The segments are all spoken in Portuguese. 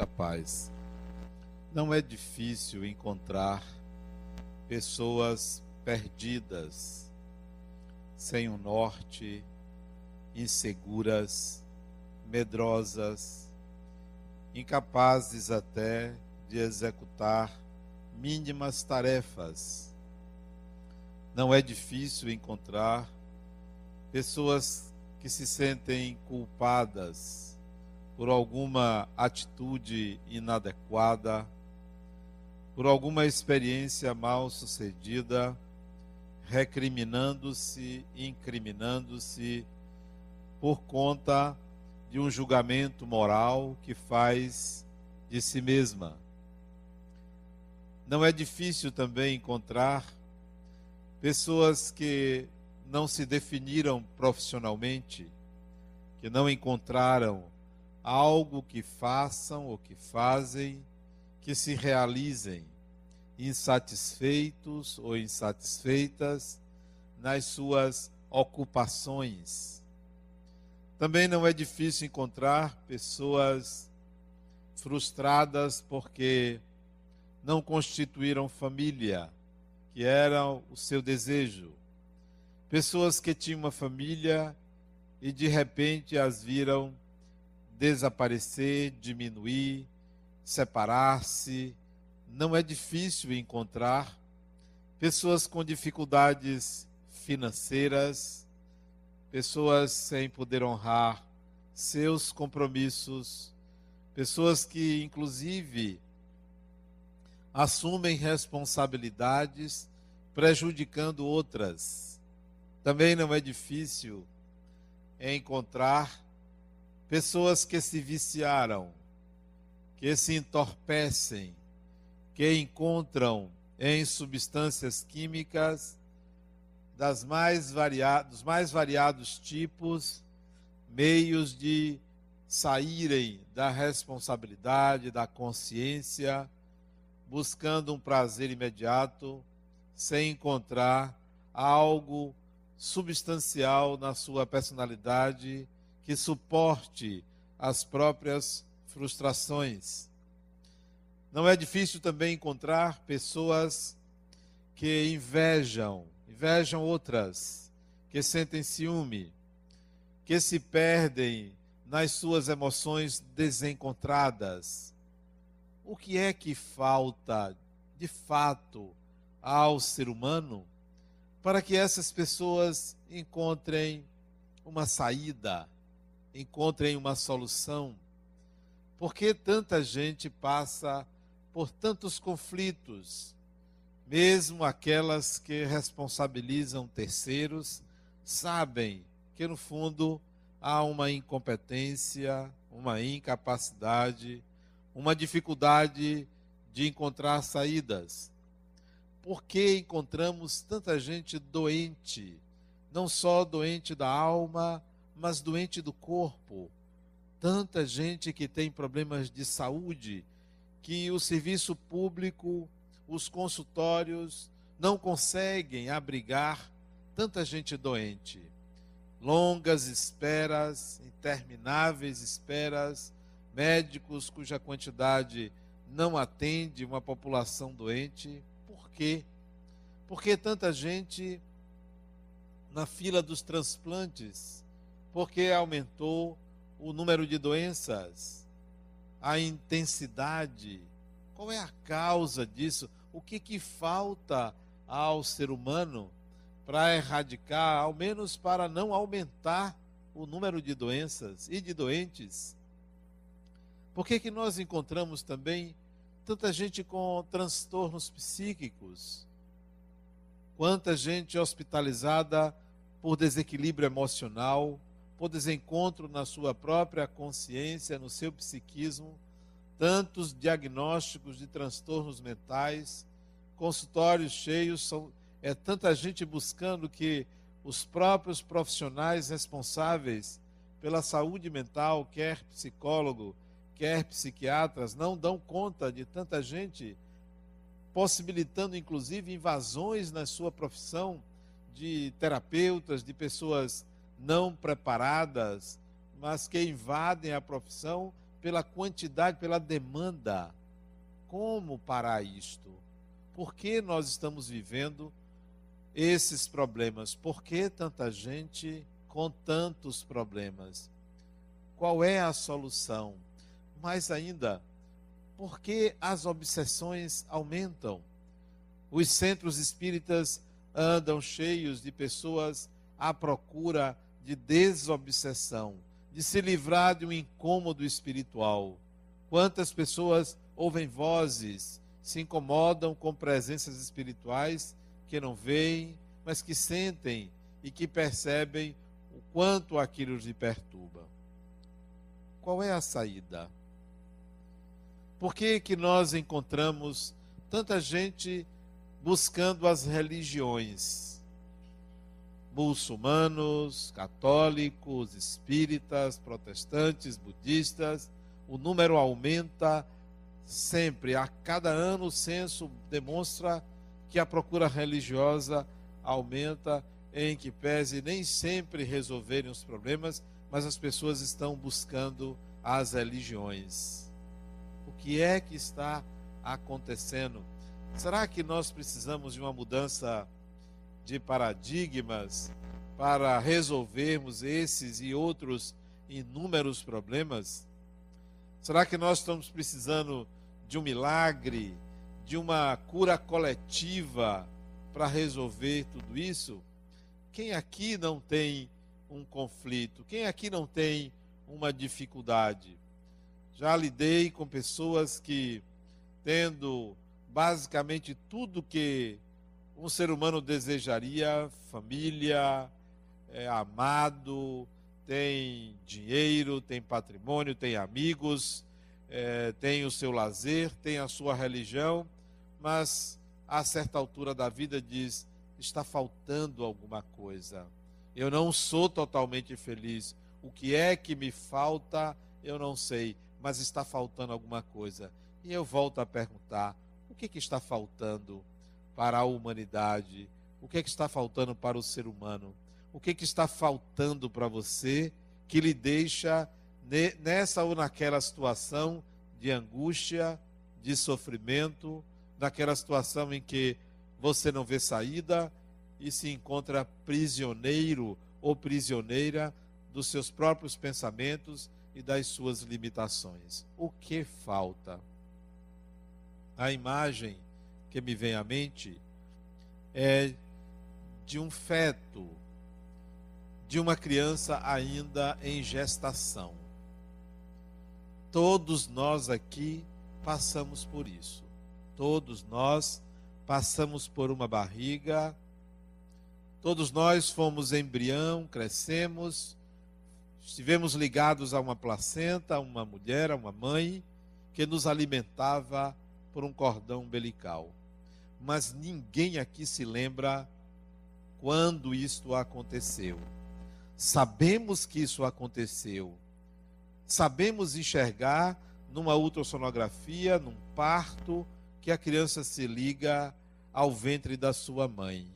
muita paz. Não é difícil encontrar pessoas perdidas, sem o um norte, inseguras, medrosas, incapazes até de executar mínimas tarefas. Não é difícil encontrar pessoas que se sentem culpadas por alguma atitude inadequada, por alguma experiência mal sucedida, recriminando-se, incriminando-se por conta de um julgamento moral que faz de si mesma. Não é difícil também encontrar pessoas que não se definiram profissionalmente, que não encontraram algo que façam ou que fazem, que se realizem insatisfeitos ou insatisfeitas nas suas ocupações. Também não é difícil encontrar pessoas frustradas porque não constituíram família, que era o seu desejo. Pessoas que tinham uma família e de repente as viram desaparecer, diminuir, separar-se. Não é difícil encontrar pessoas com dificuldades financeiras, pessoas sem poder honrar seus compromissos, pessoas que, inclusive, assumem responsabilidades prejudicando outras. Também não é difícil encontrar pessoas que se viciaram, que se entorpecem, que encontram em substâncias químicas das mais dos mais variados tipos meios de saírem da responsabilidade, da consciência, buscando um prazer imediato, sem encontrar algo substancial na sua personalidade que suporte as próprias frustrações. Não é difícil também encontrar pessoas que invejam, invejam outras, que sentem ciúme, que se perdem nas suas emoções desencontradas. O que é que falta, de fato, ao ser humano para que essas pessoas encontrem uma saída, encontrem uma solução? Por que tanta gente passa por tantos conflitos? Mesmo aquelas que responsabilizam terceiros sabem que, no fundo, há uma incompetência, uma incapacidade, uma dificuldade de encontrar saídas. Por que encontramos tanta gente doente? Não só doente da alma, mas doente do corpo. Tanta gente que tem problemas de saúde, que o serviço público, os consultórios não conseguem abrigar tanta gente doente. Longas esperas, intermináveis esperas, médicos cuja quantidade não atende uma população doente. Por quê? Porque tanta gente na fila dos transplantes porque aumentou o número de doenças, a intensidade. Qual é a causa disso? O que, que falta ao ser humano para erradicar, ao menos para não aumentar o número de doenças e de doentes? Por que, que nós encontramos também tanta gente com transtornos psíquicos? Quanta gente hospitalizada por desequilíbrio emocional, por desencontro na sua própria consciência, no seu psiquismo, tantos diagnósticos de transtornos mentais, consultórios cheios, são, é tanta gente buscando que os próprios profissionais responsáveis pela saúde mental, quer psicólogo, quer psiquiatras, não dão conta de tanta gente, possibilitando inclusive invasões na sua profissão de terapeutas, de pessoas não preparadas, mas que invadem a profissão pela quantidade, pela demanda. Como parar isto? Por que nós estamos vivendo esses problemas? Por que tanta gente com tantos problemas? Qual é a solução? Mais ainda, por que as obsessões aumentam? Os centros espíritas andam cheios de pessoas à procura de desobsessão, de se livrar de um incômodo espiritual. Quantas pessoas ouvem vozes, se incomodam com presenças espirituais que não veem, mas que sentem e que percebem o quanto aquilo lhe perturba. Qual é a saída? Por que, que nós encontramos tanta gente buscando as religiões? Muçulmanos, católicos, espíritas, protestantes, budistas, o número aumenta sempre. A cada ano o censo demonstra que a procura religiosa aumenta, em que pese nem sempre resolverem os problemas, mas as pessoas estão buscando as religiões. O que é que está acontecendo? Será que nós precisamos de uma mudança de paradigmas para resolvermos esses e outros inúmeros problemas? Será que nós estamos precisando de um milagre, de uma cura coletiva para resolver tudo isso? Quem aqui não tem um conflito? Quem aqui não tem uma dificuldade? Já lidei com pessoas que, tendo basicamente tudo que um ser humano desejaria, família, é, amado, tem dinheiro, tem patrimônio, tem amigos, é, tem o seu lazer, tem a sua religião, mas a certa altura da vida diz: está faltando alguma coisa. Eu não sou totalmente feliz. O que é que me falta, eu não sei, mas está faltando alguma coisa. E eu volto a perguntar: o que, que está faltando para a humanidade? O que, é que está faltando para o ser humano? O que, que está faltando para você que lhe deixa nessa ou naquela situação de angústia, de sofrimento, naquela situação em que você não vê saída e se encontra prisioneiro ou prisioneira dos seus próprios pensamentos e das suas limitações. O que falta? A imagem que me vem à mente é de um feto, de uma criança ainda em gestação. Todos nós aqui passamos por isso. Todos nós passamos por uma barriga. Todos nós fomos embrião, crescemos, estivemos ligados a uma placenta, a uma mulher, a uma mãe que nos alimentava por um cordão umbilical. Mas ninguém aqui se lembra quando isto aconteceu. Sabemos que isso aconteceu sabemos enxergar numa ultrassonografia, num parto, que a criança se liga ao ventre da sua mãe.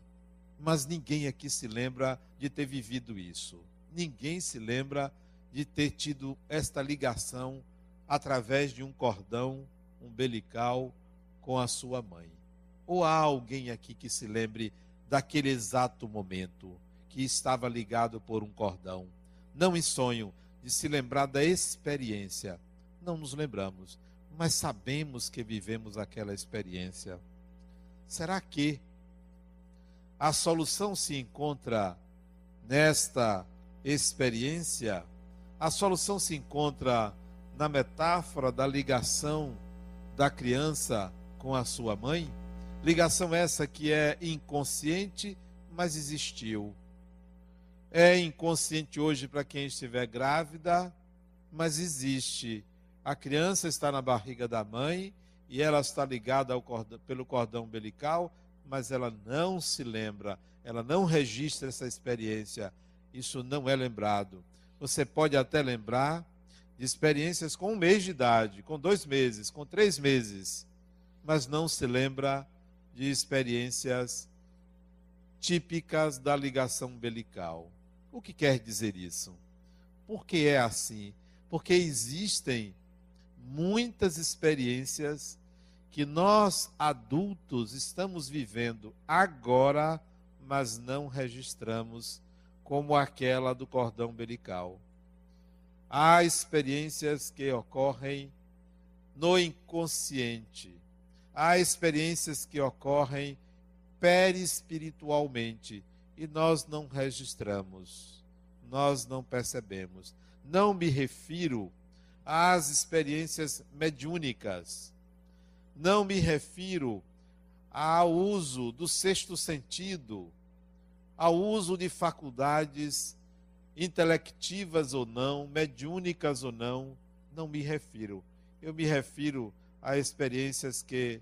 Mas ninguém aqui se lembra de ter vivido isso. Ninguém se lembra de ter tido esta ligação através de um cordão umbilical com a sua mãe. Ou há alguém aqui que se lembre daquele exato momento que estava ligado por um cordão? Não em sonho, de se lembrar da experiência. Não nos lembramos, mas sabemos que vivemos aquela experiência. Será que a solução se encontra nesta experiência? A solução se encontra na metáfora da ligação da criança com a sua mãe? Ligação essa que é inconsciente, mas existiu é inconsciente hoje para quem estiver grávida, mas existe. A criança está na barriga da mãe e ela está ligada cordão, pelo cordão umbilical, mas ela não se lembra, ela não registra essa experiência. Isso não é lembrado. Você pode até lembrar de experiências com um mês de idade, com dois meses, com três meses, mas não se lembra de experiências típicas da ligação umbilical. O que quer dizer isso? Por que é assim? Porque existem muitas experiências que nós adultos estamos vivendo agora, mas não registramos, como aquela do cordão umbilical. Há experiências que ocorrem no inconsciente. Há experiências que ocorrem perispiritualmente e nós não registramos, nós não percebemos. Não me refiro às experiências mediúnicas. Não me refiro ao uso do sexto sentido, ao uso de faculdades intelectivas ou não, mediúnicas ou não, não me refiro. Eu me refiro a experiências que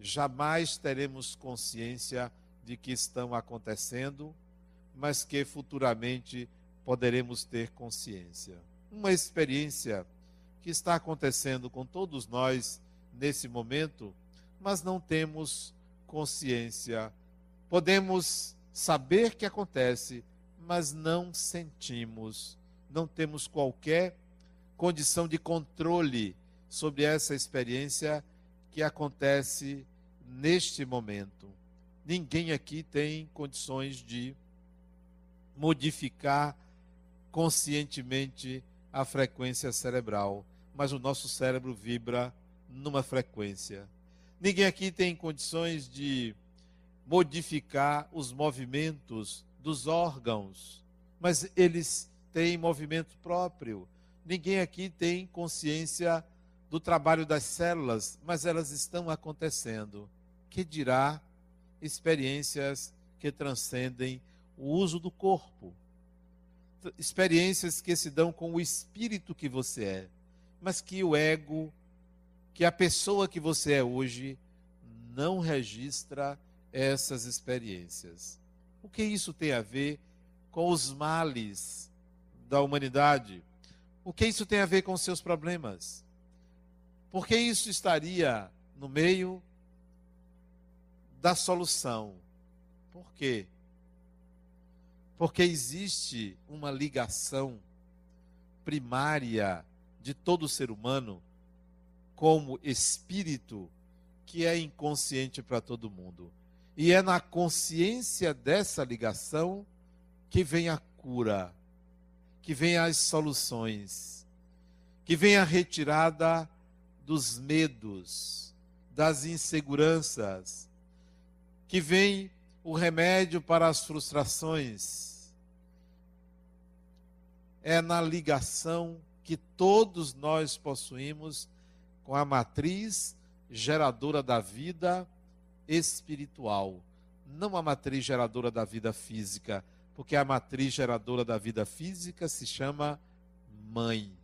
jamais teremos consciência de que estão acontecendo, mas que futuramente poderemos ter consciência. Uma experiência que está acontecendo com todos nós nesse momento, mas não temos consciência. Podemos saber que acontece, mas não sentimos, não temos qualquer condição de controle sobre essa experiência que acontece neste momento. Ninguém aqui tem condições de modificar conscientemente a frequência cerebral, mas o nosso cérebro vibra numa frequência. Ninguém aqui tem condições de modificar os movimentos dos órgãos, mas eles têm movimento próprio. Ninguém aqui tem consciência do trabalho das células, mas elas estão acontecendo. Que dirá experiências que transcendem o uso do corpo? Experiências que se dão com o espírito que você é, mas que o ego, que a pessoa que você é hoje, não registra essas experiências. O que isso tem a ver com os males da humanidade? O que isso tem a ver com seus problemas? Por que isso estaria no meio da solução? Por quê? Porque existe uma ligação primária de todo ser humano como espírito que é inconsciente para todo mundo. E é na consciência dessa ligação que vem a cura, que vem as soluções, que vem a retirada dos medos, das inseguranças, que vem o remédio para as frustrações. É na ligação que todos nós possuímos com a matriz geradora da vida espiritual, não a matriz geradora da vida física, porque a matriz geradora da vida física se chama mãe.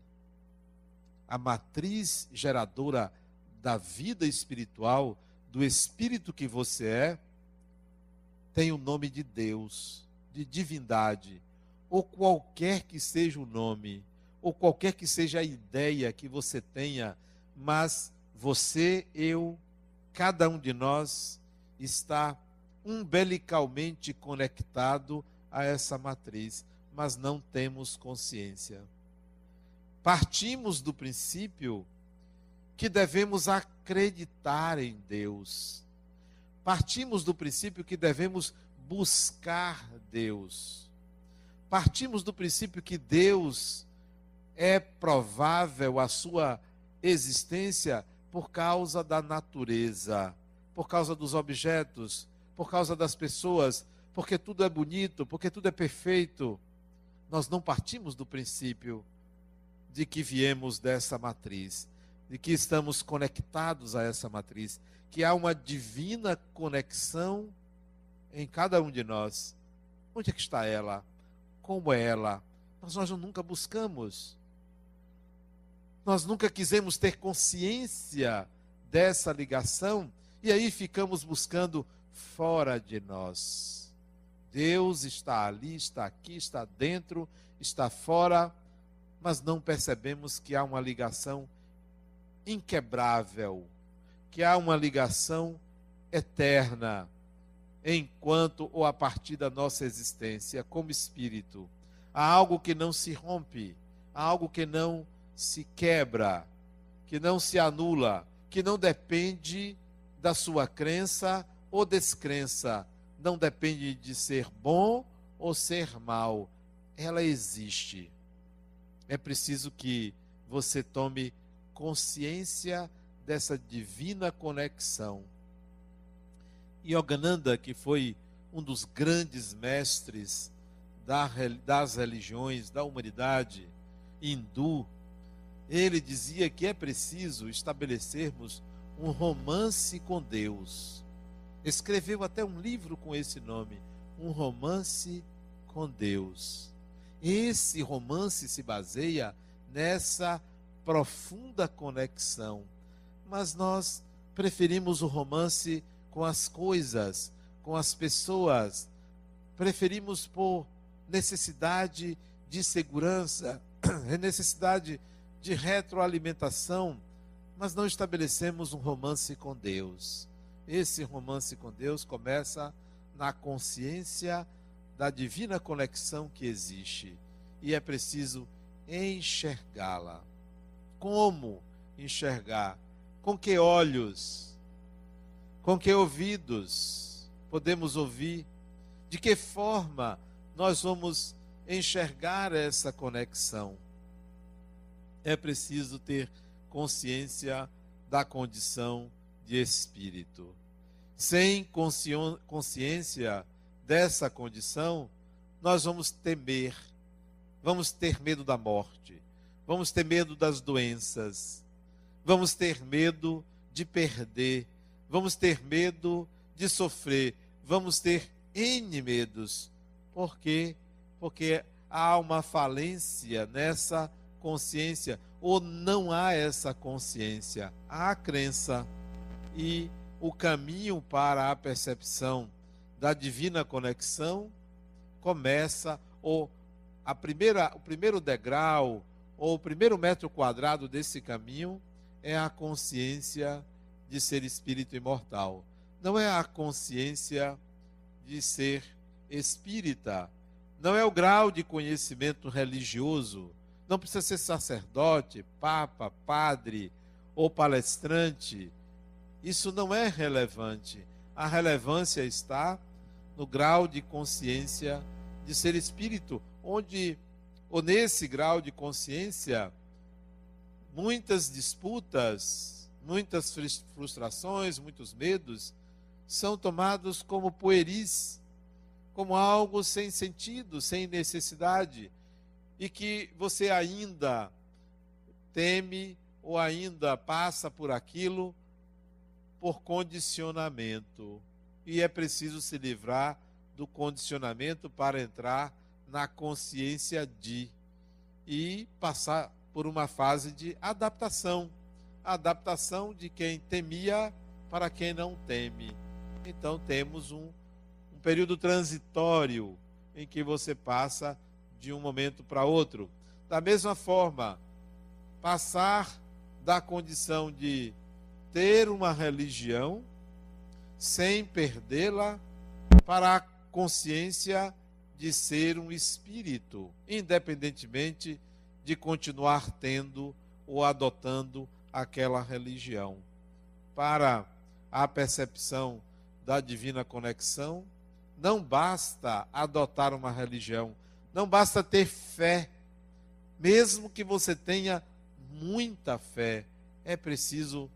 A matriz geradora da vida espiritual, do espírito que você é, tem o nome de Deus, de divindade, ou qualquer que seja o nome, ou qualquer que seja a ideia que você tenha, mas você, eu, cada um de nós está umbilicalmente conectado a essa matriz, mas não temos consciência. Partimos do princípio que devemos acreditar em Deus. Partimos do princípio que devemos buscar Deus. Partimos do princípio que Deus é provável a sua existência por causa da natureza, por causa dos objetos, por causa das pessoas, porque tudo é bonito, porque tudo é perfeito. Nós não partimos do princípio de que viemos dessa matriz, de que estamos conectados a essa matriz, que há uma divina conexão em cada um de nós. Onde é que está ela? Como é ela? Mas nós nunca buscamos. Nós nunca quisemos ter consciência dessa ligação e aí ficamos buscando fora de nós. Deus está ali, está aqui, está dentro, está fora, mas não percebemos que há uma ligação inquebrável, que há uma ligação eterna, enquanto ou a partir da nossa existência como espírito. Há algo que não se rompe, há algo que não se quebra. que não se anula, que não depende da sua crença ou descrença, não depende de ser bom ou ser mal. Ela existe. É preciso que você tome consciência dessa divina conexão. Yogananda, que foi um dos grandes mestres das religiões da humanidade hindu, ele dizia que é preciso estabelecermos um romance com Deus. Escreveu até um livro com esse nome, Um Romance com Deus. Esse romance se baseia nessa profunda conexão. Mas nós preferimos o romance com as coisas, com as pessoas. Preferimos por necessidade de segurança, necessidade de retroalimentação, mas não estabelecemos um romance com Deus. Esse romance com Deus começa na consciência da divina conexão que existe e é preciso enxergá-la. Como enxergar? Com que olhos? Com que ouvidos podemos ouvir? De que forma nós vamos enxergar essa conexão? É preciso ter consciência da condição de espírito. Sem consciência dessa condição, nós vamos temer, vamos ter medo da morte, vamos ter medo das doenças, vamos ter medo de perder, vamos ter medo de sofrer, vamos ter N medos. Por quê? Porque há uma falência nessa consciência, ou não há essa consciência, há a crença. E o caminho para a percepção da divina conexão começa, ou a primeira, o primeiro degrau, ou o primeiro metro quadrado desse caminho é a consciência de ser espírito imortal. Não é a consciência de ser espírita. Não é o grau de conhecimento religioso. Não precisa ser sacerdote, papa, padre ou palestrante. Isso não é relevante. A relevância está no grau de consciência de ser espírito, onde, ou nesse grau de consciência, muitas disputas, muitas frustrações, muitos medos são tomados como pueris, como algo sem sentido, sem necessidade, e que você ainda teme ou ainda passa por aquilo por condicionamento. E é preciso se livrar do condicionamento para entrar na consciência de e passar por uma fase de adaptação. Adaptação de quem temia para quem não teme. Então temos um, um período transitório em que você passa de um momento para outro. Da mesma forma, passar da condição de ter uma religião sem perdê-la para a consciência de ser um espírito, independentemente de continuar tendo ou adotando aquela religião. Para a percepção da divina conexão, não basta adotar uma religião, não basta ter fé, mesmo que você tenha muita fé, é preciso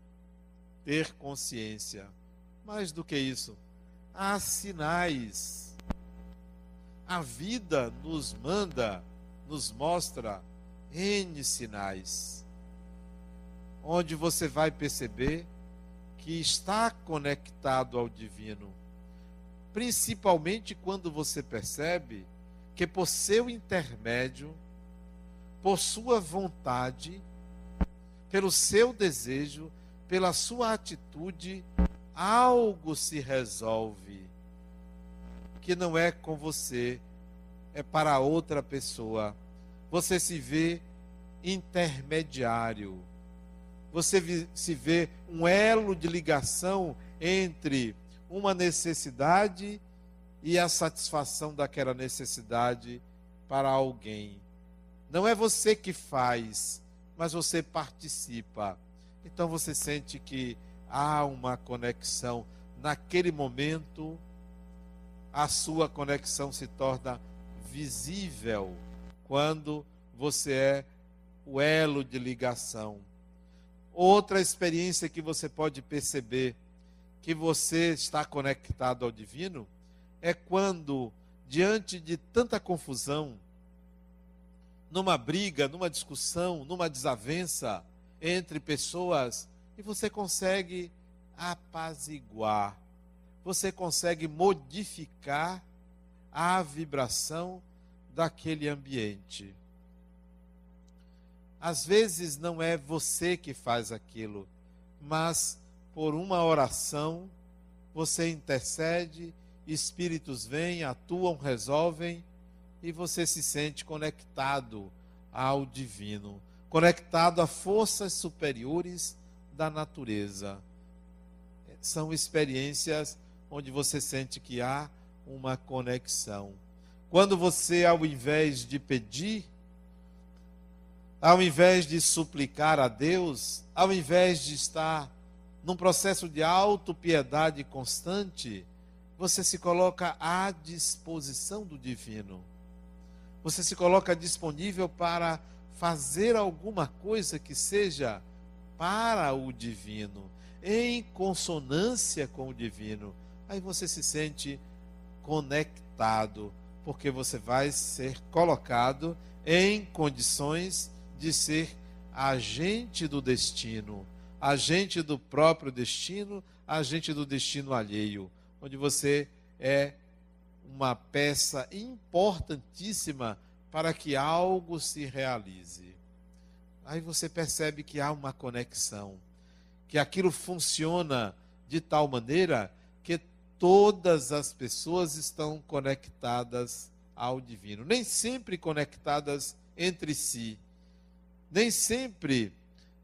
ter consciência. Mais do que isso, há sinais. A vida nos manda, nos mostra N sinais, onde você vai perceber que está conectado ao divino, principalmente quando você percebe que por seu intermédio, por sua vontade, pelo seu desejo, pela sua atitude, algo se resolve que não é com você, é para outra pessoa. Você se vê intermediário. Você se vê um elo de ligação entre uma necessidade e a satisfação daquela necessidade para alguém. Não é você que faz, mas você participa. Então você sente que há uma conexão. Naquele momento, a sua conexão se torna visível quando você é o elo de ligação. Outra experiência que você pode perceber que você está conectado ao divino é quando, diante de tanta confusão, numa briga, numa discussão, numa desavença entre pessoas, e você consegue apaziguar, você consegue modificar a vibração daquele ambiente. Às vezes não é você que faz aquilo, mas por uma oração você intercede, espíritos vêm, atuam, resolvem e você se sente conectado ao divino, conectado a forças superiores da natureza. São experiências onde você sente que há uma conexão. Quando você, ao invés de pedir, ao invés de suplicar a Deus, ao invés de estar num processo de auto-piedade constante, você se coloca à disposição do divino. Você se coloca disponível para fazer alguma coisa que seja para o divino, em consonância com o divino. Aí você se sente conectado, porque você vai ser colocado em condições de ser agente do destino, agente do próprio destino, agente do destino alheio, onde você é uma peça importantíssima para que algo se realize. Aí você percebe que há uma conexão, que aquilo funciona de tal maneira que todas as pessoas estão conectadas ao divino, nem sempre conectadas entre si, nem sempre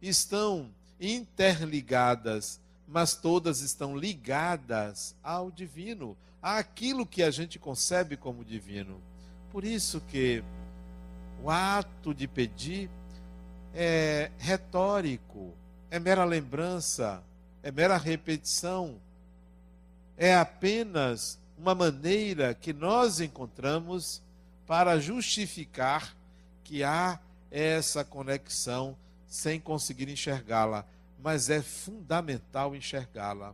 estão interligadas, mas todas estão ligadas ao divino, àquilo que a gente concebe como divino. Por isso que o ato de pedir é retórico, é mera lembrança, é mera repetição, é apenas uma maneira que nós encontramos para justificar que há essa conexão sem conseguir enxergá-la, mas é fundamental enxergá-la.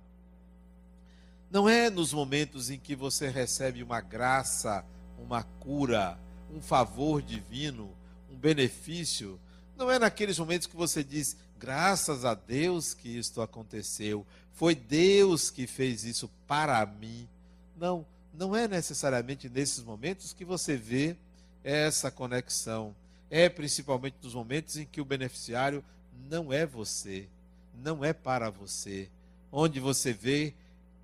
Não é nos momentos em que você recebe uma graça, uma cura, um favor divino, um benefício. Não é naqueles momentos que você diz, graças a Deus que isto aconteceu, foi Deus que fez isso para mim. Não, não é necessariamente nesses momentos que você vê essa conexão é principalmente nos momentos em que o beneficiário não é você, não é para você, onde você vê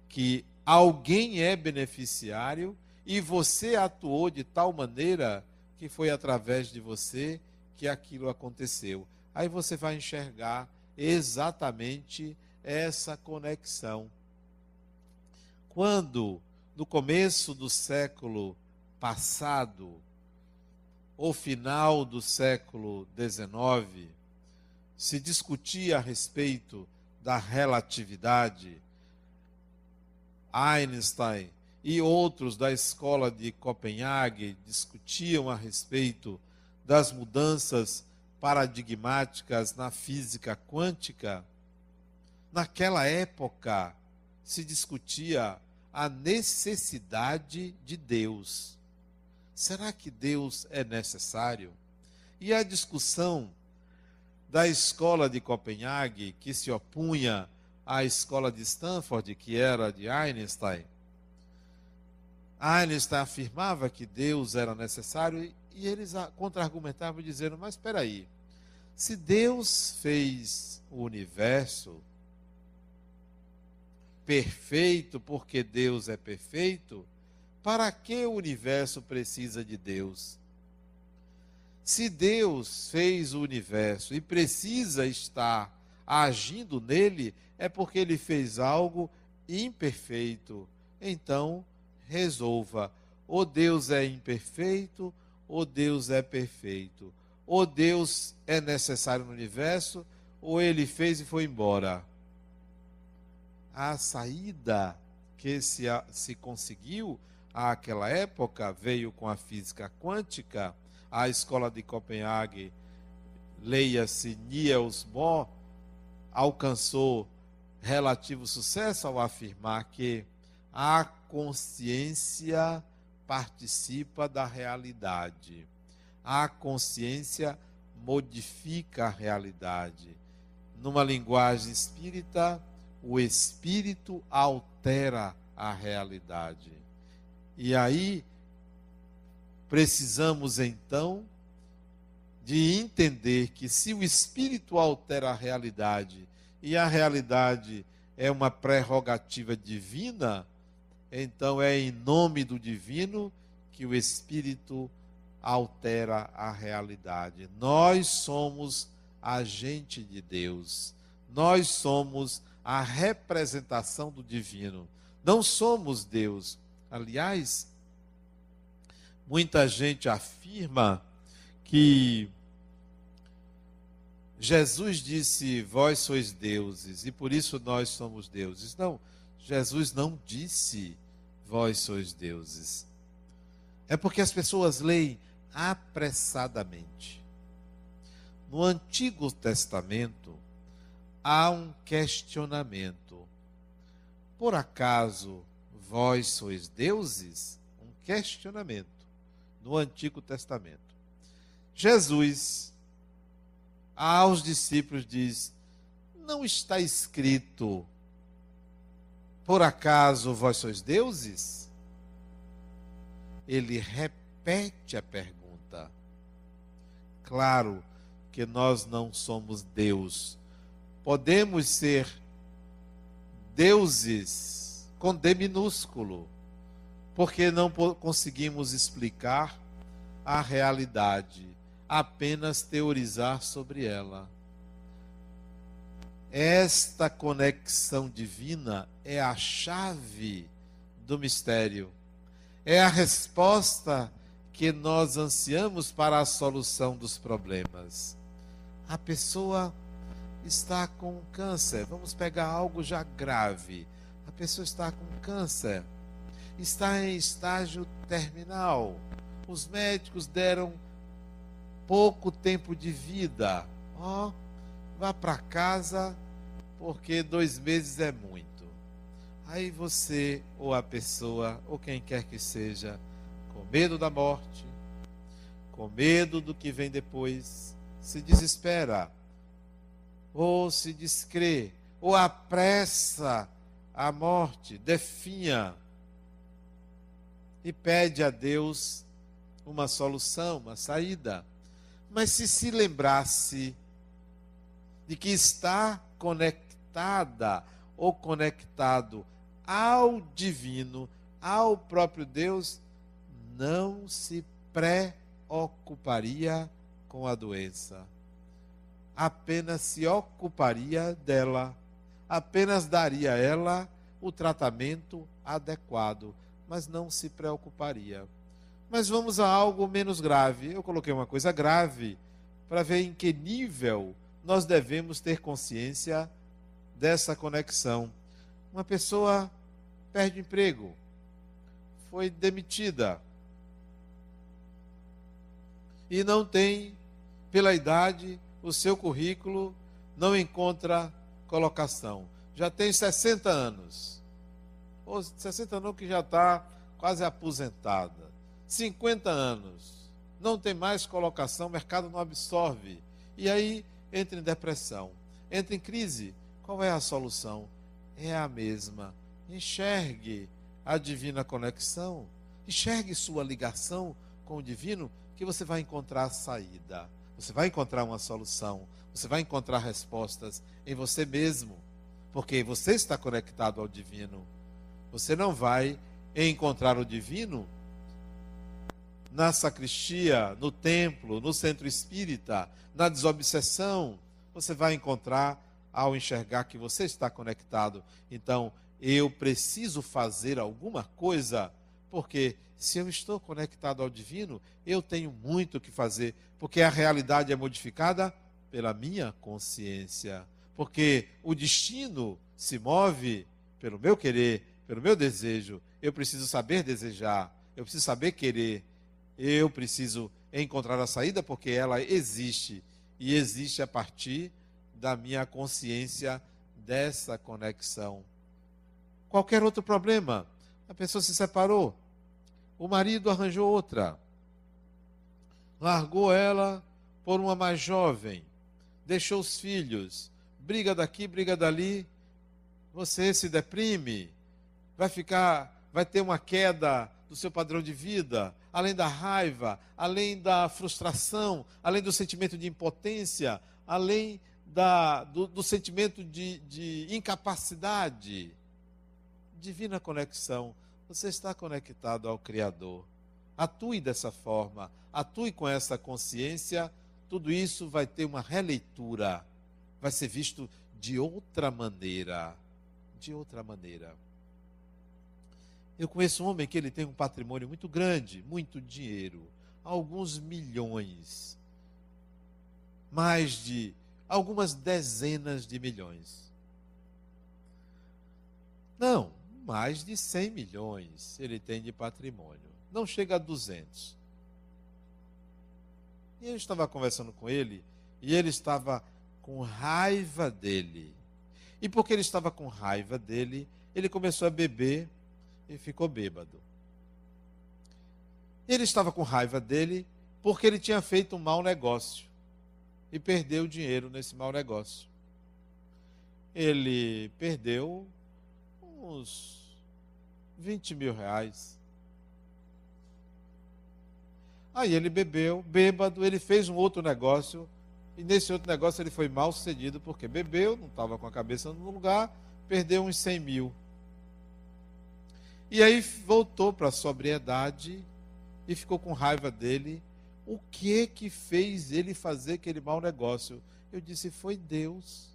que alguém é beneficiário e você atuou de tal maneira que foi através de você que aquilo aconteceu. Aí você vai enxergar exatamente essa conexão. Quando, no começo do século passado, ou final do século XIX, se discutia a respeito da relatividade. Einstein e outros da escola de Copenhague discutiam a respeito das mudanças paradigmáticas na física quântica. Naquela época se discutia a necessidade de Deus Será que Deus é necessário? E a discussão da escola de Copenhague, que se opunha à escola de Stanford, que era de Einstein. Einstein afirmava que Deus era necessário e eles contra-argumentavam dizendo: Mas espera aí, se Deus fez o universo perfeito porque Deus é perfeito, para que o universo precisa de Deus? Se Deus fez o universo e precisa estar agindo nele, é porque ele fez algo imperfeito. Então, resolva: ou Deus é imperfeito, ou Deus é perfeito. Ou Deus é necessário no universo, ou ele fez e foi embora. A saída que se, se conseguiu àquela época veio com a física quântica, a escola de Copenhague, leia-se Niels Bohr, alcançou relativo sucesso ao afirmar que a consciência participa da realidade. A consciência modifica a realidade. Numa linguagem espírita, o espírito altera a realidade. E aí, precisamos então de entender que se o espírito altera a realidade e a realidade é uma prerrogativa divina, então é em nome do divino que o espírito altera a realidade. Nós somos agente de Deus. Nós somos a representação do divino. Não somos Deus. Aliás, muita gente afirma que Jesus disse: Vós sois deuses, e por isso nós somos deuses. Não, Jesus não disse: Vós sois deuses. É porque as pessoas leem apressadamente. No Antigo Testamento, há um questionamento. Por acaso vós sois deuses? Um questionamento no Antigo Testamento. Jesus aos discípulos diz: Não está escrito, por acaso vós sois deuses? Ele repete a pergunta. Claro que nós não somos Deus. Podemos ser deuses com D minúsculo, porque não conseguimos explicar a realidade, apenas teorizar sobre ela. Esta conexão divina é a chave do mistério. É a resposta que nós ansiamos para a solução dos problemas. A pessoa está com câncer. Vamos pegar algo já grave. A pessoa está com câncer. Está em estágio terminal. Os médicos deram pouco tempo de vida. Ó, oh, vá para casa, porque dois meses é muito. Aí você, ou a pessoa, ou quem quer que seja, com medo da morte, com medo do que vem depois, se desespera, ou se descrê, ou apressa a morte, definha, e pede a Deus uma solução, uma saída. Mas se se lembrasse de que está conectada ou conectado ao divino, ao próprio Deus, não se preocuparia com a doença. Apenas se ocuparia dela, apenas daria a ela o tratamento adequado, mas não se preocuparia. Mas vamos a algo menos grave. Eu coloquei uma coisa grave para ver em que nível nós devemos ter consciência dessa conexão. Uma pessoa perde emprego, foi demitida e não tem, pela idade, o seu currículo não encontra colocação. Já tem 60 anos. Ou 60 anos que já está quase aposentada. 50 anos, não tem mais colocação, o mercado não absorve. E aí entra em depressão, entra em crise. Qual é a solução? É a mesma. Enxergue a divina conexão, enxergue sua ligação com o divino, que você vai encontrar a saída. Você vai encontrar uma solução, você vai encontrar respostas em você mesmo, porque você está conectado ao divino. Você não vai encontrar o divino na sacristia, no templo, no centro espírita, na desobsessão, você vai encontrar ao enxergar que você está conectado. Então, eu preciso fazer alguma coisa, porque se eu estou conectado ao divino, eu tenho muito o que fazer, porque a realidade é modificada pela minha consciência. Porque o destino se move pelo meu querer, pelo meu desejo. Eu preciso saber desejar, eu preciso saber querer, eu preciso encontrar a saída porque ela existe e existe a partir da minha consciência dessa conexão. Qualquer outro problema, a pessoa se separou, o marido arranjou outra, largou ela por uma mais jovem, deixou os filhos, briga daqui, briga dali, você se deprime, vai ficar, vai ter uma queda do seu padrão de vida, além da raiva, além da frustração, além do sentimento de impotência, além da, do, do sentimento de, de incapacidade. Divina conexão. Você está conectado ao Criador. Atue dessa forma, atue com essa consciência. Tudo isso vai ter uma releitura, vai ser visto de outra maneira. De outra maneira. Eu conheço um homem que ele tem um patrimônio muito grande, muito dinheiro, alguns milhões, mais de algumas dezenas de milhões. Não, mais de 100 milhões ele tem de patrimônio. Não chega a 200. E eu estava conversando com ele e ele estava com raiva dele. E porque ele estava com raiva dele, ele começou a beber e ficou bêbado. Ele estava com raiva dele porque ele tinha feito um mau negócio e perdeu dinheiro nesse mau negócio. Ele perdeu uns 20 mil reais. Aí ele bebeu, bêbado, ele fez um outro negócio, e nesse outro negócio ele foi mal sucedido, porque bebeu, não estava com a cabeça no lugar, perdeu uns 100 mil. E aí voltou para a sobriedade e ficou com raiva dele. O que que fez ele fazer aquele mau negócio? Eu disse: foi Deus.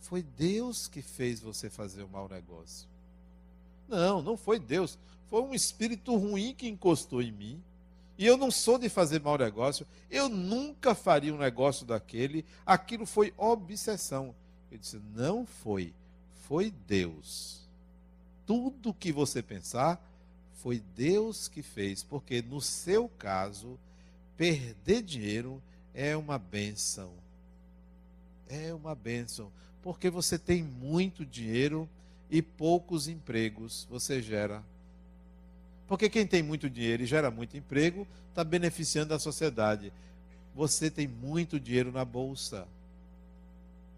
Foi Deus que fez você fazer o mau negócio. Não, não foi Deus. Foi um espírito ruim que encostou em mim. E eu não sou de fazer mau negócio. Eu nunca faria um negócio daquele. Aquilo foi obsessão. Eu disse: não foi. Foi Deus tudo que você pensar, foi Deus que fez, porque no seu caso, perder dinheiro é uma benção. É uma benção, porque você tem muito dinheiro e poucos empregos você gera. Porque quem tem muito dinheiro e gera muito emprego está beneficiando a sociedade. Você tem muito dinheiro na bolsa,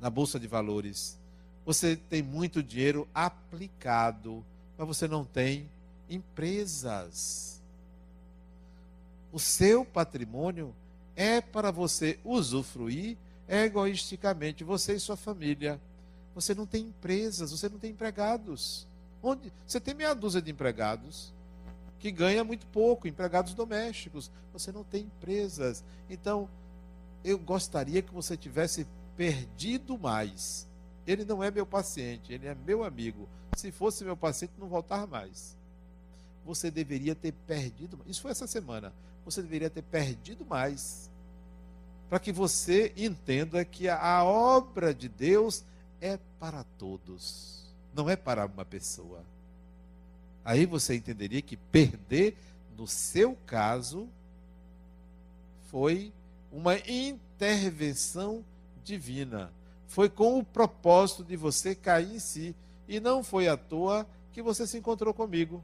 na bolsa de valores. Você tem muito dinheiro aplicado, mas você não tem empresas. O seu patrimônio é para você usufruir egoisticamente, você e sua família. Você não tem empresas, você não tem empregados. Onde? Você tem meia dúzia de empregados que ganha muito pouco, empregados domésticos. Você não tem empresas. Então, eu gostaria que você tivesse perdido mais ele não é meu paciente, ele é meu amigo. Se fosse meu paciente, não voltar mais. Você deveria ter perdido. Isso foi essa semana. Você deveria ter perdido mais. Para que você entenda que a obra de Deus é para todos, não é para uma pessoa. Aí você entenderia que perder, no seu caso, foi uma intervenção divina foi com o propósito de você cair em si. E não foi à toa que você se encontrou comigo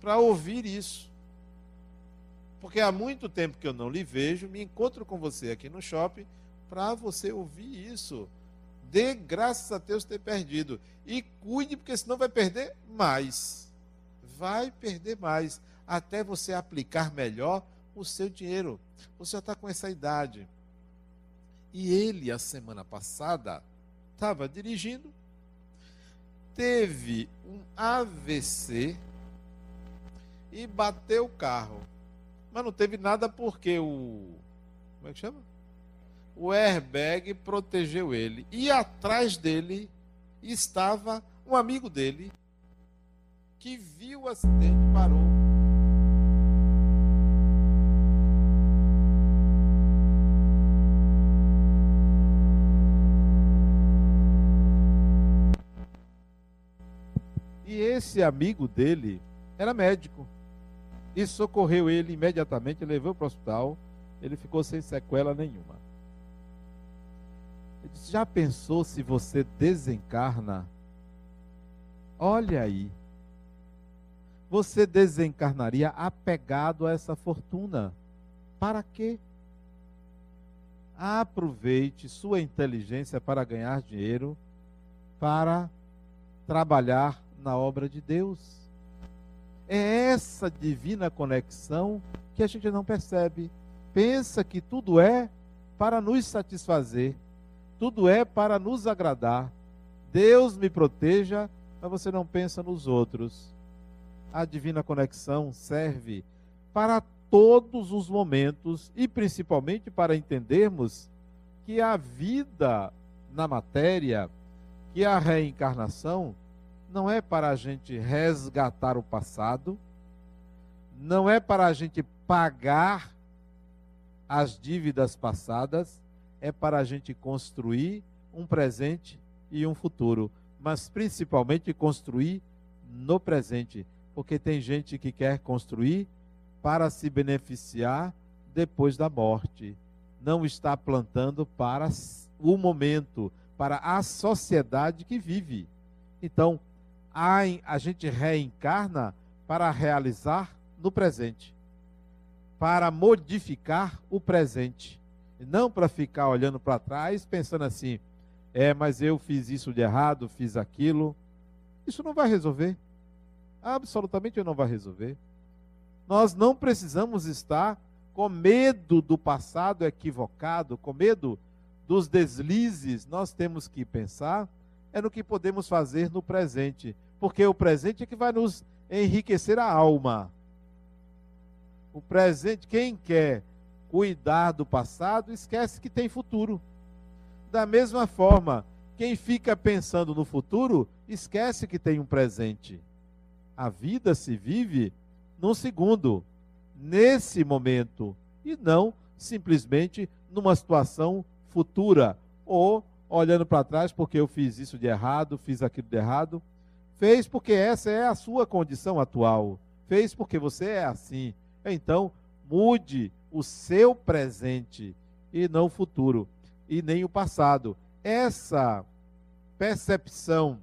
para ouvir isso. Porque há muito tempo que eu não lhe vejo, me encontro com você aqui no shopping para você ouvir isso. Dê graças a Deus ter perdido. E cuide, porque senão vai perder mais. Vai perder mais. Até você aplicar melhor o seu dinheiro. Você já está com essa idade. E ele, a semana passada, estava dirigindo, teve um AVC e bateu o carro. Mas não teve nada porque o. Como é que chama? O airbag protegeu ele. E atrás dele estava um amigo dele que viu o acidente e parou. Esse amigo dele era médico e socorreu ele imediatamente, levou para o hospital. Ele ficou sem sequela nenhuma. Ele disse: Já pensou se você desencarna? Olha aí. Você desencarnaria apegado a essa fortuna. Para quê? Aproveite sua inteligência para ganhar dinheiro, para trabalhar na obra de Deus. É essa divina conexão que a gente não percebe. Pensa que tudo é para nos satisfazer, tudo é para nos agradar. Deus me proteja, mas você não pensa nos outros. A divina conexão serve para todos os momentos e principalmente para entendermos que a vida na matéria, que a reencarnação não é para a gente resgatar o passado, não é para a gente pagar as dívidas passadas, é para a gente construir um presente e um futuro, mas principalmente construir no presente, porque tem gente que quer construir para se beneficiar depois da morte, não está plantando para o momento, para a sociedade que vive. Então, a, gente reencarna para realizar no presente, para modificar o presente, não para ficar olhando para trás pensando assim: é, mas eu fiz isso de errado, fiz aquilo. Isso não vai resolver. Absolutamente não vai resolver. Nós não precisamos estar com medo do passado equivocado, com medo dos deslizes. Nós temos que pensar é no que podemos fazer no presente, porque o presente é que vai nos enriquecer a alma. O presente, quem quer cuidar do passado, esquece que tem futuro. Da mesma forma, quem fica pensando no futuro, esquece que tem um presente. A vida se vive num segundo, nesse momento, e não simplesmente numa situação futura ou olhando para trás porque eu fiz isso de errado, fiz aquilo de errado. Fez porque essa é a sua condição atual. Fez porque você é assim. Então, mude o seu presente e não o futuro e nem o passado. Essa percepção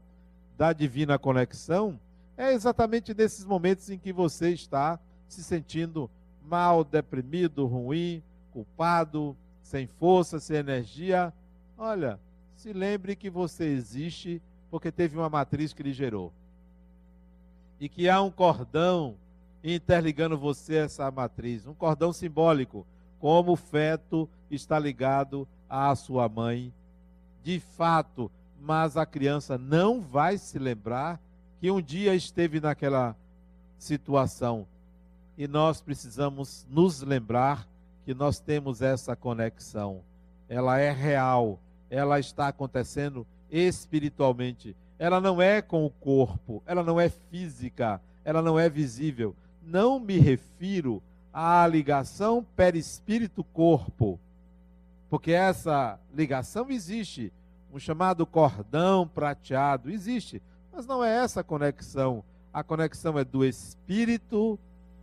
da divina conexão é exatamente nesses momentos em que você está se sentindo mal, deprimido, ruim, culpado, sem força, sem energia. Olha, se lembre que você existe porque teve uma matriz que lhe gerou. E que há um cordão interligando você a essa matriz, um cordão simbólico, como o feto está ligado à sua mãe. De fato, mas a criança não vai se lembrar que um dia esteve naquela situação. E nós precisamos nos lembrar que nós temos essa conexão. Ela é real, ela está acontecendo espiritualmente. Ela não é com o corpo, ela não é física, ela não é visível. Não me refiro à ligação perispírito-corpo, porque essa ligação existe. Um chamado cordão prateado existe, mas não é essa a conexão. A conexão é do espírito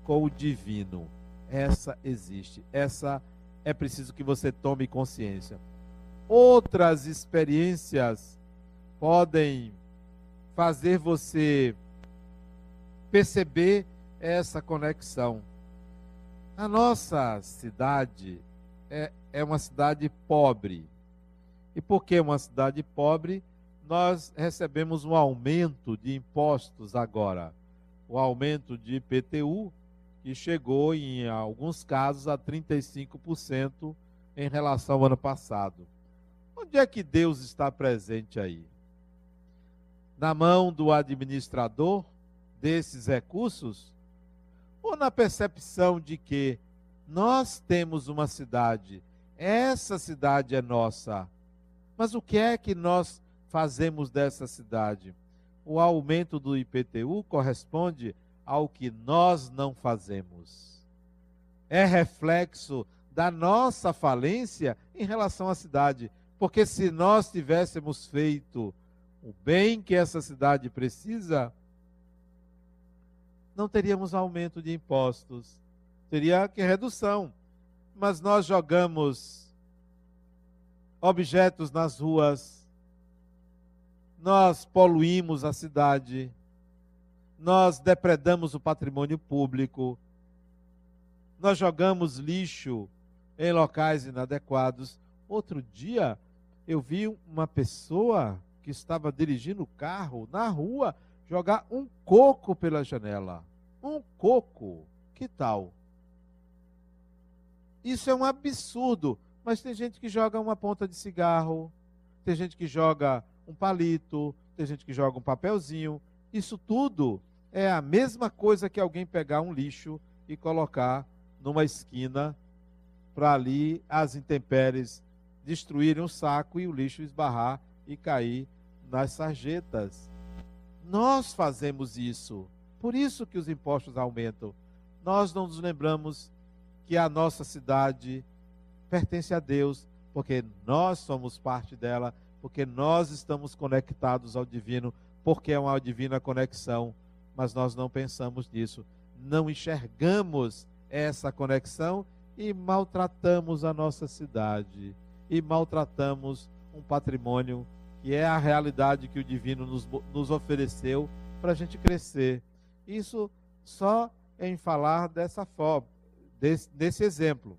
com o divino. Essa existe. Essa é preciso que você tome consciência outras experiências podem fazer você perceber essa conexão. A nossa cidade é, é uma cidade pobre. E por que uma cidade pobre? Nós recebemos um aumento de impostos agora. O aumento de IPTU, que chegou em alguns casos a 35% em relação ao ano passado. Onde é que Deus está presente aí? Na mão do administrador desses recursos? Ou na percepção de que nós temos uma cidade, essa cidade é nossa, mas o que é que nós fazemos dessa cidade? O aumento do IPTU corresponde ao que nós não fazemos. É reflexo da nossa falência em relação à cidade. Porque se nós tivéssemos feito o bem que essa cidade precisa, não teríamos aumento de impostos, teria que redução. Mas nós jogamos objetos nas ruas, nós poluímos a cidade, nós depredamos o patrimônio público, nós jogamos lixo em locais inadequados. Outro dia, eu vi uma pessoa que estava dirigindo o carro na rua jogar um coco pela janela. Um coco. Que tal? Isso é um absurdo. Mas tem gente que joga uma ponta de cigarro, tem gente que joga um palito, tem gente que joga um papelzinho. Isso tudo é a mesma coisa que alguém pegar um lixo e colocar numa esquina para ali as intempéries destruírem o saco e o lixo esbarrar e cair nas sarjetas. Nós fazemos isso. Por isso que os impostos aumentam. Nós não nos lembramos que a nossa cidade pertence a Deus, porque nós somos parte dela, porque nós estamos conectados ao divino, porque é uma divina conexão, mas nós não pensamos nisso, não enxergamos essa conexão e maltratamos a nossa cidade e maltratamos um patrimônio que é a realidade que o divino nos, nos ofereceu para a gente crescer. Isso só em falar dessa forma, desse, desse exemplo.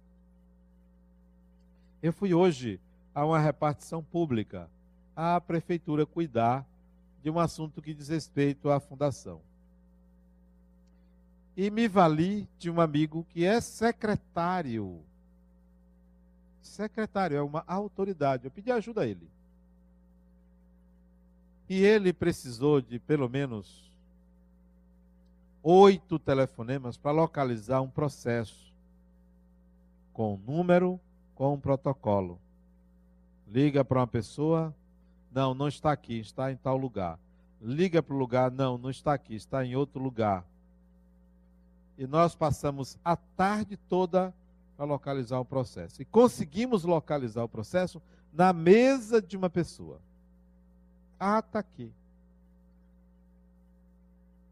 Eu fui hoje a uma repartição pública, à prefeitura cuidar de um assunto que diz respeito à fundação. E me vali de um amigo que é secretário. Secretário é uma autoridade. Eu pedi ajuda a ele. E ele precisou de pelo menos oito telefonemas para localizar um processo com número, com um protocolo. Liga para uma pessoa, não, não está aqui, está em tal lugar. Liga para o lugar, não, não está aqui, está em outro lugar. E nós passamos a tarde toda para localizar o processo. E conseguimos localizar o processo na mesa de uma pessoa. Ah, está aqui.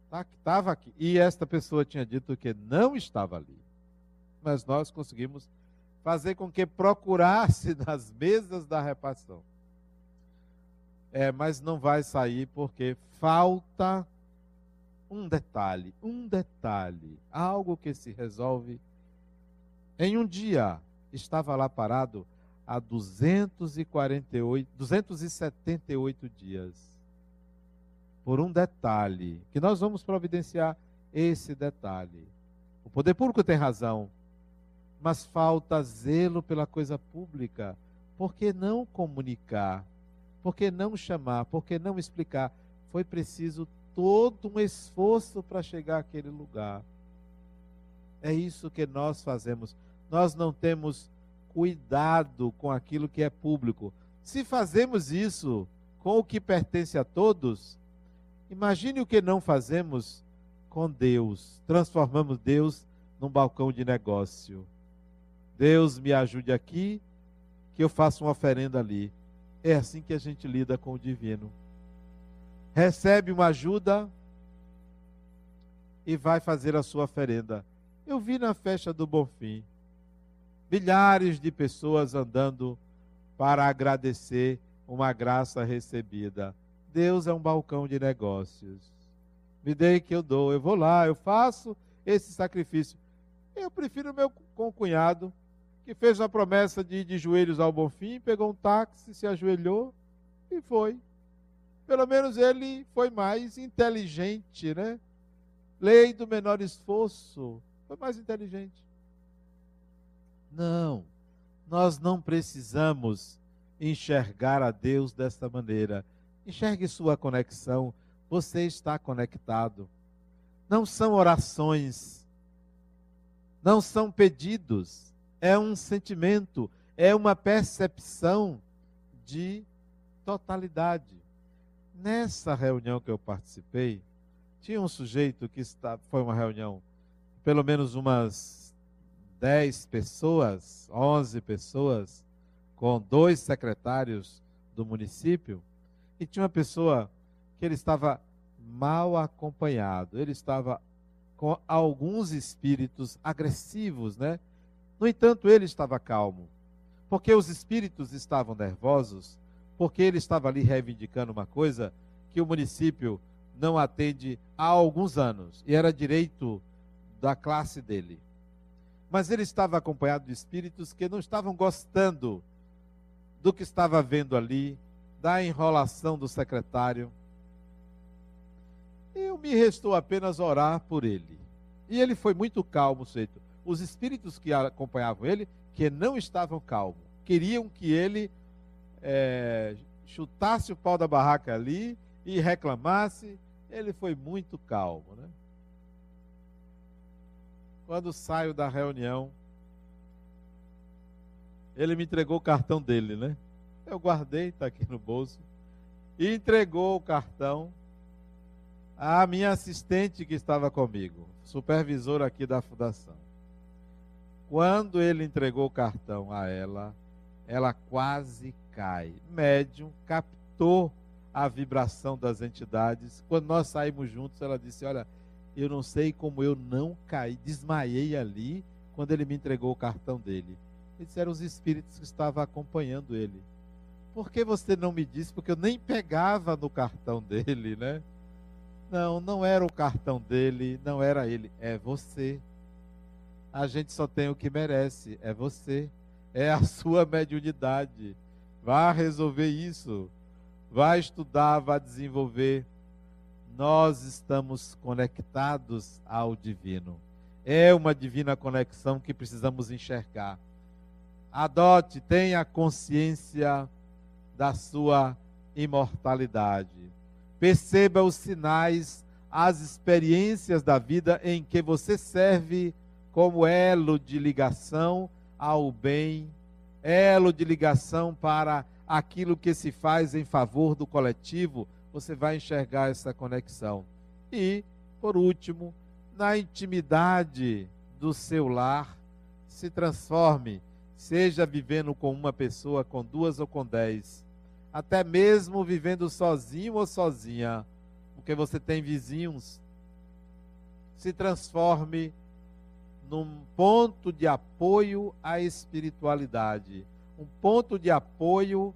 Estava tá, aqui. E esta pessoa tinha dito que não estava ali. Mas nós conseguimos fazer com que procurasse nas mesas da repartição. É, mas não vai sair porque falta um detalhe, um detalhe, algo que se resolve em um dia. Estava lá parado há 248, 278 dias. Por um detalhe, que nós vamos providenciar esse detalhe. O poder público tem razão, mas falta zelo pela coisa pública. Por que não comunicar? Por que não chamar? Por que não explicar? Foi preciso todo um esforço para chegar àquele lugar. É isso que nós fazemos. Nós não temos cuidado com aquilo que é público. Se fazemos isso com o que pertence a todos, imagine o que não fazemos com Deus. Transformamos Deus num balcão de negócio. Deus me ajude aqui, que eu faça uma oferenda ali. É assim que a gente lida com o divino. Recebe uma ajuda e vai fazer a sua oferenda. Eu vi na festa do Bonfim milhares de pessoas andando para agradecer uma graça recebida. Deus é um balcão de negócios. Me dê que eu dou. Eu vou lá, eu faço esse sacrifício. Eu prefiro meu concunhado, que fez uma promessa de ir de joelhos ao Bonfim, pegou um táxi, se ajoelhou e foi. Pelo menos ele foi mais inteligente, né? Lei do menor esforço. Foi mais inteligente. Não, nós não precisamos enxergar a Deus desta maneira. Enxergue sua conexão. Você está conectado. Não são orações, não são pedidos, é um sentimento, é uma percepção de totalidade. Nessa reunião que eu participei, tinha um sujeito que está, foi uma reunião, pelo menos umas 10 pessoas, 11 pessoas, com dois secretários do município, e tinha uma pessoa que ele estava mal acompanhado, ele estava com alguns espíritos agressivos, né? No entanto, ele estava calmo, porque os espíritos estavam nervosos, porque ele estava ali reivindicando uma coisa que o município não atende há alguns anos, e era direito da classe dele. Mas ele estava acompanhado de espíritos que não estavam gostando do que estava vendo ali, da enrolação do secretário. Eu me restou apenas orar por ele. E ele foi muito calmo, feito. Os espíritos que acompanhavam ele, que não estavam calmos, queriam que ele é, chutasse o pau da barraca ali e reclamasse. Ele foi muito calmo, né? Quando saio da reunião, ele me entregou o cartão dele, né? Eu guardei, está aqui no bolso. E entregou o cartão à minha assistente que estava comigo, supervisor aqui da fundação. Quando ele entregou o cartão a ela, ela quase cai. Médium captou a vibração das entidades. Quando nós saímos juntos, ela disse: Olha, eu não sei como eu não caí, desmaiei ali quando ele me entregou o cartão dele. Esses eram os espíritos que estavam acompanhando ele. Por que você não me disse? Porque eu nem pegava no cartão dele, né? Não, não era o cartão dele, não era ele, é você. A gente só tem o que merece, é você. É a sua mediunidade. Vá resolver isso. Vá estudar, vá desenvolver nós estamos conectados ao divino. É uma divina conexão que precisamos enxergar. Adote, tenha consciência da sua imortalidade. Perceba os sinais, as experiências da vida em que você serve como elo de ligação ao bem, elo de ligação para aquilo que se faz em favor do coletivo, você vai enxergar essa conexão. E, por último, na intimidade do seu lar, se transforme, seja vivendo com uma pessoa, com duas ou com dez, até mesmo vivendo sozinho ou sozinha, porque você tem vizinhos, se transforme num ponto de apoio à espiritualidade, um ponto de apoio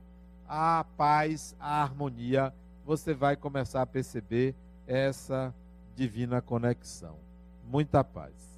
à paz, à harmonia você vai começar a perceber essa divina conexão. Muita paz.